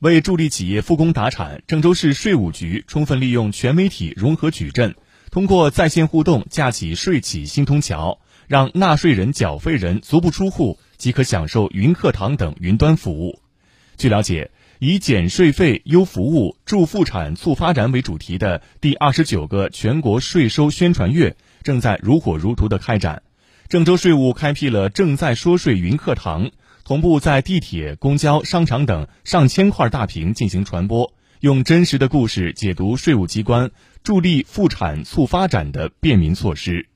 为助力企业复工达产，郑州市税务局充分利用全媒体融合矩阵，通过在线互动架起税企新通桥，让纳税人、缴费人足不出户即可享受云课堂等云端服务。据了解，以减税费、优服务、助复产、促发展为主题的第二十九个全国税收宣传月正在如火如荼的开展。郑州税务开辟了“正在说税”云课堂。同步在地铁、公交、商场等上千块大屏进行传播，用真实的故事解读税务机关助力复产促发展的便民措施。